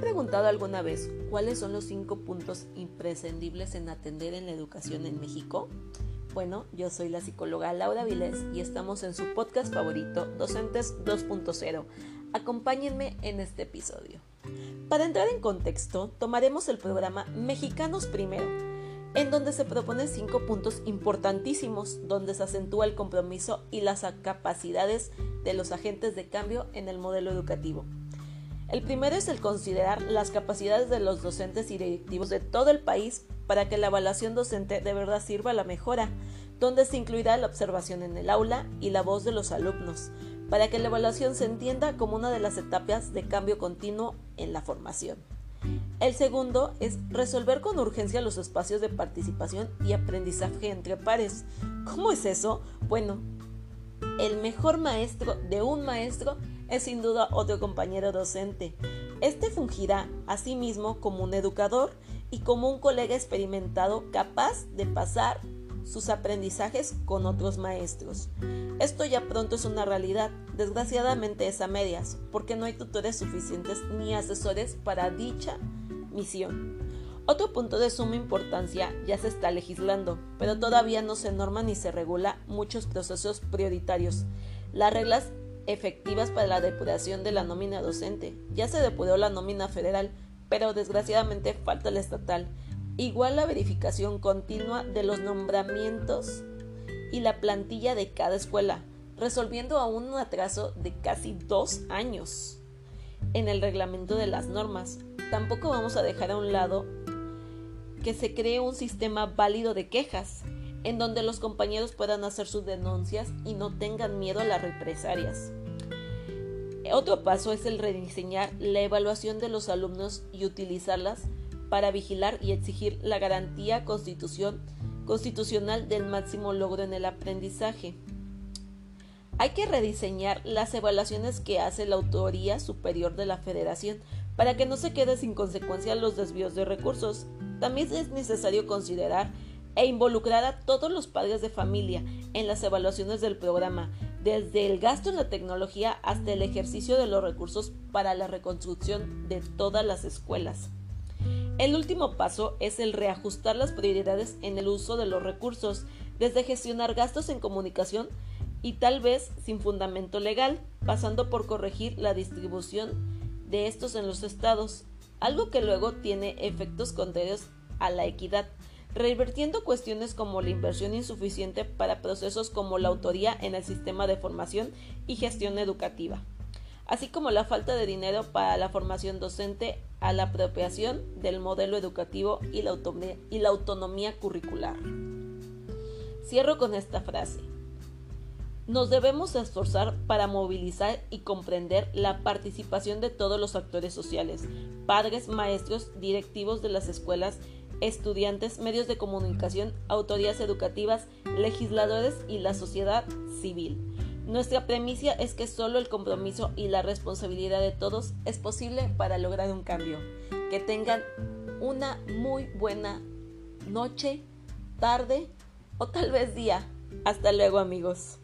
preguntado alguna vez cuáles son los cinco puntos imprescindibles en atender en la educación en México? Bueno, yo soy la psicóloga Laura Vilés y estamos en su podcast favorito, Docentes 2.0. Acompáñenme en este episodio. Para entrar en contexto, tomaremos el programa Mexicanos Primero, en donde se proponen cinco puntos importantísimos, donde se acentúa el compromiso y las capacidades de los agentes de cambio en el modelo educativo. El primero es el considerar las capacidades de los docentes y directivos de todo el país para que la evaluación docente de verdad sirva a la mejora, donde se incluirá la observación en el aula y la voz de los alumnos, para que la evaluación se entienda como una de las etapas de cambio continuo en la formación. El segundo es resolver con urgencia los espacios de participación y aprendizaje entre pares. ¿Cómo es eso? Bueno, el mejor maestro de un maestro es sin duda otro compañero docente. Este fungirá asimismo como un educador y como un colega experimentado capaz de pasar sus aprendizajes con otros maestros. Esto ya pronto es una realidad, desgraciadamente es a medias, porque no hay tutores suficientes ni asesores para dicha misión. Otro punto de suma importancia ya se está legislando, pero todavía no se norma ni se regula muchos procesos prioritarios. Las reglas efectivas para la depuración de la nómina docente. Ya se depuró la nómina federal, pero desgraciadamente falta la estatal. Igual la verificación continua de los nombramientos y la plantilla de cada escuela, resolviendo aún un atraso de casi dos años en el reglamento de las normas. Tampoco vamos a dejar a un lado que se cree un sistema válido de quejas, en donde los compañeros puedan hacer sus denuncias y no tengan miedo a las represalias. Otro paso es el rediseñar la evaluación de los alumnos y utilizarlas para vigilar y exigir la garantía constitucional del máximo logro en el aprendizaje. Hay que rediseñar las evaluaciones que hace la Autoría Superior de la Federación para que no se quede sin consecuencia los desvíos de recursos. También es necesario considerar e involucrar a todos los padres de familia en las evaluaciones del programa, desde el gasto en la tecnología hasta el ejercicio de los recursos para la reconstrucción de todas las escuelas. El último paso es el reajustar las prioridades en el uso de los recursos, desde gestionar gastos en comunicación y tal vez sin fundamento legal, pasando por corregir la distribución de estos en los estados, algo que luego tiene efectos contrarios a la equidad revertiendo cuestiones como la inversión insuficiente para procesos como la autoría en el sistema de formación y gestión educativa, así como la falta de dinero para la formación docente a la apropiación del modelo educativo y la, y la autonomía curricular. Cierro con esta frase. Nos debemos esforzar para movilizar y comprender la participación de todos los actores sociales, padres, maestros, directivos de las escuelas estudiantes, medios de comunicación, autoridades educativas, legisladores y la sociedad civil. Nuestra premisa es que solo el compromiso y la responsabilidad de todos es posible para lograr un cambio. Que tengan una muy buena noche, tarde o tal vez día. Hasta luego amigos.